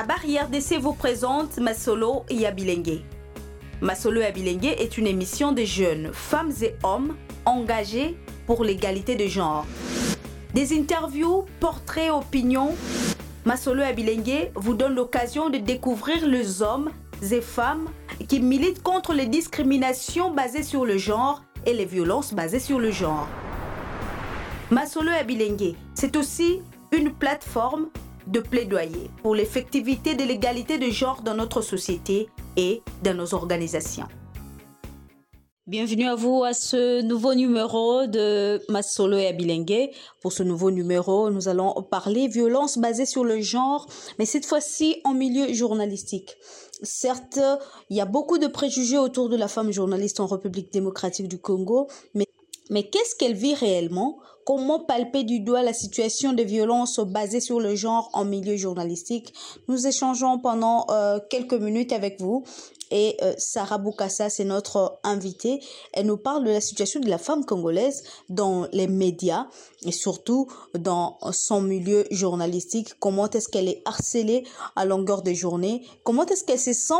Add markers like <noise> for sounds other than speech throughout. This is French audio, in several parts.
À Barrière d'essai vous présente Masolo et Abilengue. Masolo et Abilengue est une émission de jeunes, femmes et hommes engagés pour l'égalité de genre. Des interviews, portraits, opinions. Masolo et Abilengue vous donne l'occasion de découvrir les hommes et femmes qui militent contre les discriminations basées sur le genre et les violences basées sur le genre. Masolo et Abilengue, c'est aussi une plateforme de plaidoyer pour l'effectivité de l'égalité de genre dans notre société et dans nos organisations. Bienvenue à vous à ce nouveau numéro de Masolo et Abilengue. Pour ce nouveau numéro, nous allons parler violence basée sur le genre, mais cette fois-ci en milieu journalistique. Certes, il y a beaucoup de préjugés autour de la femme journaliste en République démocratique du Congo, mais, mais qu'est-ce qu'elle vit réellement Comment palper du doigt la situation de violence basée sur le genre en milieu journalistique. Nous échangeons pendant euh, quelques minutes avec vous et euh, Sarah Boukassa, c'est notre invitée. Elle nous parle de la situation de la femme congolaise dans les médias et surtout dans son milieu journalistique. Comment est-ce qu'elle est harcelée à longueur de journée? Comment est-ce qu'elle se sent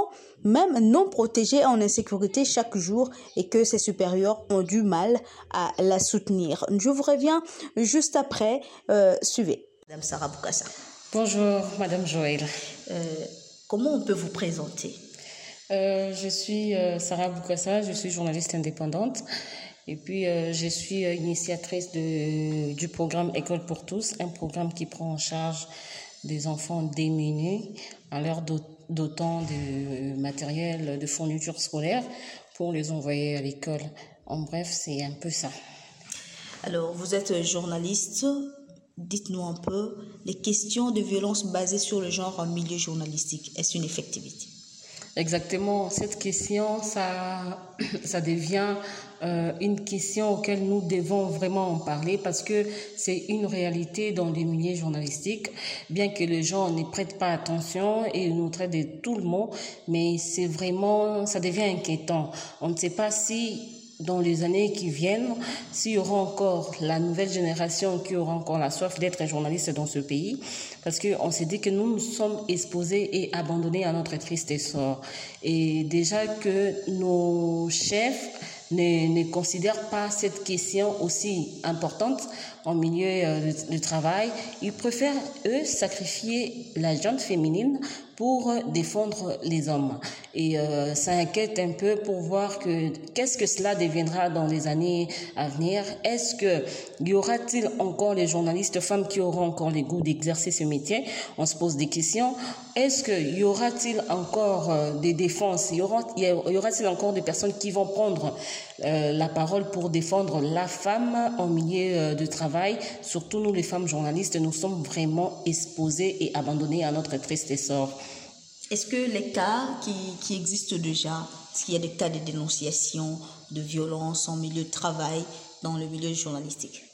même non protégée en insécurité chaque jour et que ses supérieurs ont du mal à la soutenir? Je vous reviens juste après. Euh, suivez. Madame Sarah Boukassa. Bonjour, Madame Joël. Euh, comment on peut vous présenter? Euh, Je suis euh, Sarah Boukassa, je suis journaliste indépendante. Et puis, euh, je suis initiatrice du programme École pour tous, un programme qui prend en charge des enfants démunis à l'heure d'autant de matériel, de fourniture scolaire pour les envoyer à l'école. En bref, c'est un peu ça. Alors, vous êtes journaliste. Dites-nous un peu les questions de violence basées sur le genre en milieu journalistique. Est-ce une effectivité? Exactement. Cette question, ça, <clears throat> ça devient euh, une question auquel nous devons vraiment en parler parce que c'est une réalité dans les milieux journalistiques, bien que les gens n'y prêtent pas attention et nous traitent de tout le monde, mais c'est vraiment, ça devient inquiétant. On ne sait pas si dans les années qui viennent, s'il y aura encore la nouvelle génération qui aura encore la soif d'être journaliste dans ce pays, parce qu'on s'est dit que nous nous sommes exposés et abandonnés à notre triste sort. Et déjà que nos chefs ne, ne considèrent pas cette question aussi importante en milieu euh, de, travail, ils préfèrent, eux, sacrifier la gente féminine pour défendre les hommes. Et euh, ça inquiète un peu pour voir que qu'est-ce que cela deviendra dans les années à venir. Est-ce que y aura-t-il encore les journalistes femmes qui auront encore le goût d'exercer ce métier? On se pose des questions. Est-ce que y aura-t-il encore euh, des défenses? Y aura y aura-t-il encore des personnes qui vont prendre euh, la parole pour défendre la femme en milieu euh, de travail? Surtout nous, les femmes journalistes, nous sommes vraiment exposées et abandonnées à notre triste essor. Est-ce que les cas qui, qui existent déjà, qu'il y a des cas de dénonciation, de violence en milieu de travail dans le milieu journalistique?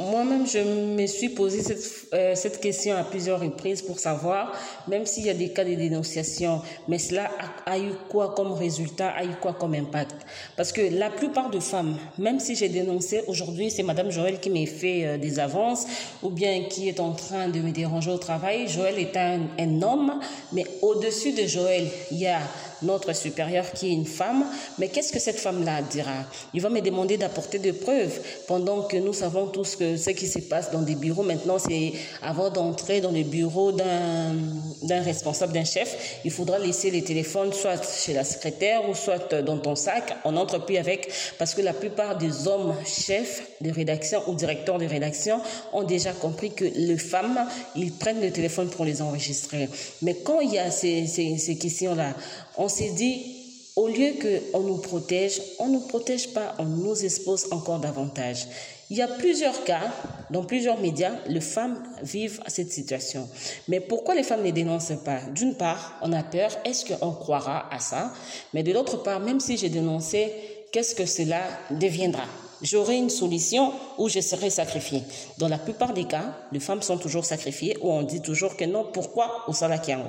Moi-même, je me suis posé cette, euh, cette question à plusieurs reprises pour savoir, même s'il y a des cas de dénonciation, mais cela a, eu quoi comme résultat, a eu quoi comme impact? Parce que la plupart de femmes, même si j'ai dénoncé aujourd'hui, c'est Madame Joël qui m'a fait euh, des avances, ou bien qui est en train de me déranger au travail. Joël est un, un homme, mais au-dessus de Joël, il y a notre supérieur qui est une femme, mais qu'est-ce que cette femme-là dira? Il va me demander d'apporter des preuves, pendant que nous savons tous ce qui se passe dans des bureaux maintenant, c'est avant d'entrer dans le bureau d'un responsable, d'un chef, il faudra laisser les téléphones soit chez la secrétaire ou soit dans ton sac. On n'entre plus avec, parce que la plupart des hommes chefs de rédaction ou directeurs de rédaction ont déjà compris que les femmes, ils prennent le téléphone pour les enregistrer. Mais quand il y a ces, ces, ces questions-là, on s'est dit, au lieu qu'on nous protège, on ne nous protège pas, on nous expose encore davantage. Il y a plusieurs cas, dans plusieurs médias, les femmes vivent cette situation. Mais pourquoi les femmes ne dénoncent pas? D'une part, on a peur, est-ce qu'on croira à ça? Mais de l'autre part, même si j'ai dénoncé, qu'est-ce que cela deviendra? J'aurai une solution où je serai sacrifiée. Dans la plupart des cas, les femmes sont toujours sacrifiées ou on dit toujours que non, pourquoi au Salakiango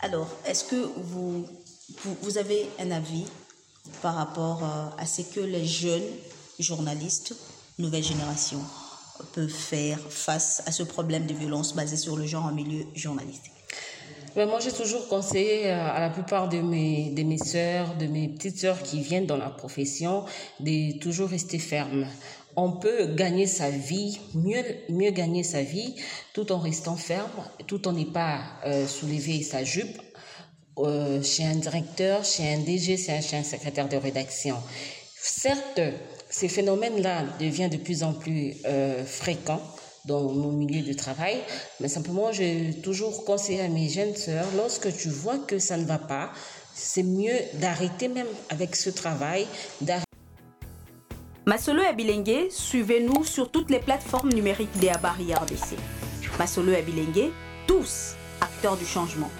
Alors, est-ce que vous, vous, avez un avis par rapport à ce que les jeunes journalistes, nouvelle génération, peut faire face à ce problème de violence basée sur le genre en milieu journalistique? Ben moi, j'ai toujours conseillé à la plupart de mes, de mes soeurs, de mes petites sœurs qui viennent dans la profession, de toujours rester ferme. On peut gagner sa vie, mieux, mieux gagner sa vie, tout en restant ferme, tout en n'est pas euh, soulever sa jupe euh, chez un directeur, chez un DG, chez un, chez un secrétaire de rédaction. Certes, ces phénomènes-là deviennent de plus en plus euh, fréquents dans nos milieux de travail, mais simplement, j'ai toujours conseillé à mes jeunes sœurs, lorsque tu vois que ça ne va pas, c'est mieux d'arrêter même avec ce travail. Masolo et Bilingue, suivez-nous sur toutes les plateformes numériques des Abari RDC. Masolo et Bilingue, tous acteurs du changement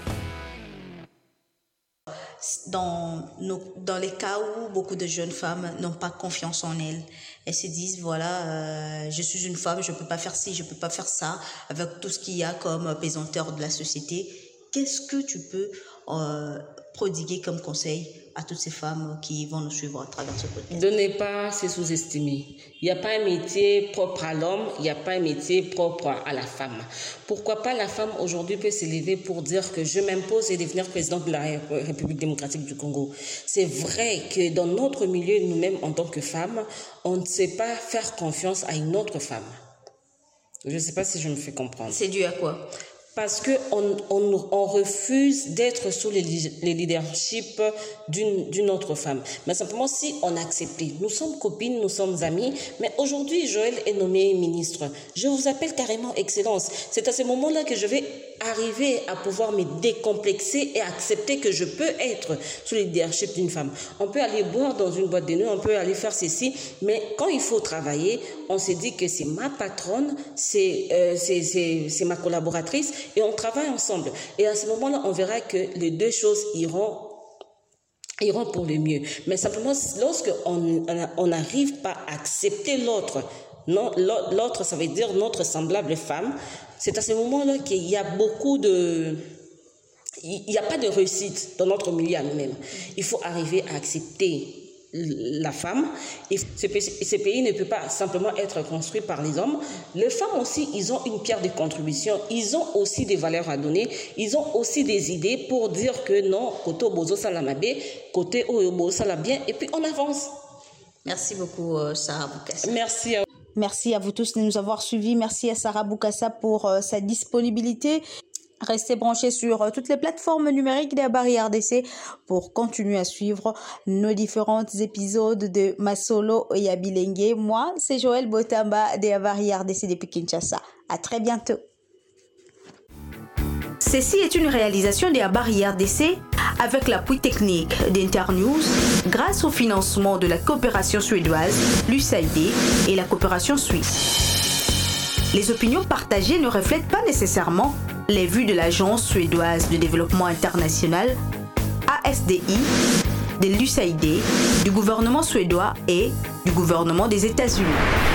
dans, nos, dans les cas où beaucoup de jeunes femmes n'ont pas confiance en elles. Elles se disent, voilà, euh, je suis une femme, je ne peux pas faire ci, je ne peux pas faire ça, avec tout ce qu'il y a comme pesanteur de la société. Qu'est-ce que tu peux euh, prodiguer comme conseil à toutes ces femmes qui vont nous suivre à travers ce podcast. De ne pas se sous-estimer. Il n'y a pas un métier propre à l'homme, il n'y a pas un métier propre à la femme. Pourquoi pas la femme aujourd'hui peut s'élever pour dire que je m'impose et devenir présidente de la République démocratique du Congo? C'est vrai que dans notre milieu, nous-mêmes en tant que femmes, on ne sait pas faire confiance à une autre femme. Je ne sais pas si je me fais comprendre. C'est dû à quoi? Parce qu'on on, on refuse d'être sous le leadership d'une autre femme. Mais simplement, si on accepte, nous sommes copines, nous sommes amies, mais aujourd'hui, Joël est nommé ministre. Je vous appelle carrément Excellence. C'est à ce moment-là que je vais arriver à pouvoir me décomplexer et accepter que je peux être sous le leadership d'une femme. On peut aller boire dans une boîte de nuit, on peut aller faire ceci, mais quand il faut travailler, on se dit que c'est ma patronne, c'est euh, ma collaboratrice et on travaille ensemble. Et à ce moment-là, on verra que les deux choses iront iront pour le mieux. Mais simplement, lorsque on n'arrive pas à accepter l'autre, l'autre, ça veut dire notre semblable femme, c'est à ce moment-là qu'il y a beaucoup de... Il n'y a pas de réussite dans notre milieu à nous-mêmes. Il faut arriver à accepter la femme. Et ce, ce, pays ne peut pas simplement être construit par les hommes. Les femmes aussi, ils ont une pierre de contribution. Ils ont aussi des valeurs à donner. Ils ont aussi des idées pour dire que non, côté Bozo Salamabe, côté Oyobo bien, et puis on avance. Merci beaucoup, euh, Sarah Boukassa. Merci à Merci à vous tous de nous avoir suivis. Merci à Sarah Boukassa pour euh, sa disponibilité. Restez branchés sur euh, toutes les plateformes numériques des Barrières RDC pour continuer à suivre nos différents épisodes de Masolo et Abilengue. Moi, c'est Joël Botamba des Barrières RDC depuis Kinshasa. À très bientôt. Ceci est une réalisation des Barrières RDC avec l'appui technique d'Internews grâce au financement de la coopération suédoise, l'USAID et la coopération suisse. Les opinions partagées ne reflètent pas nécessairement les vues de l'Agence suédoise de développement international, ASDI, de l'USAID, du gouvernement suédois et du gouvernement des États-Unis.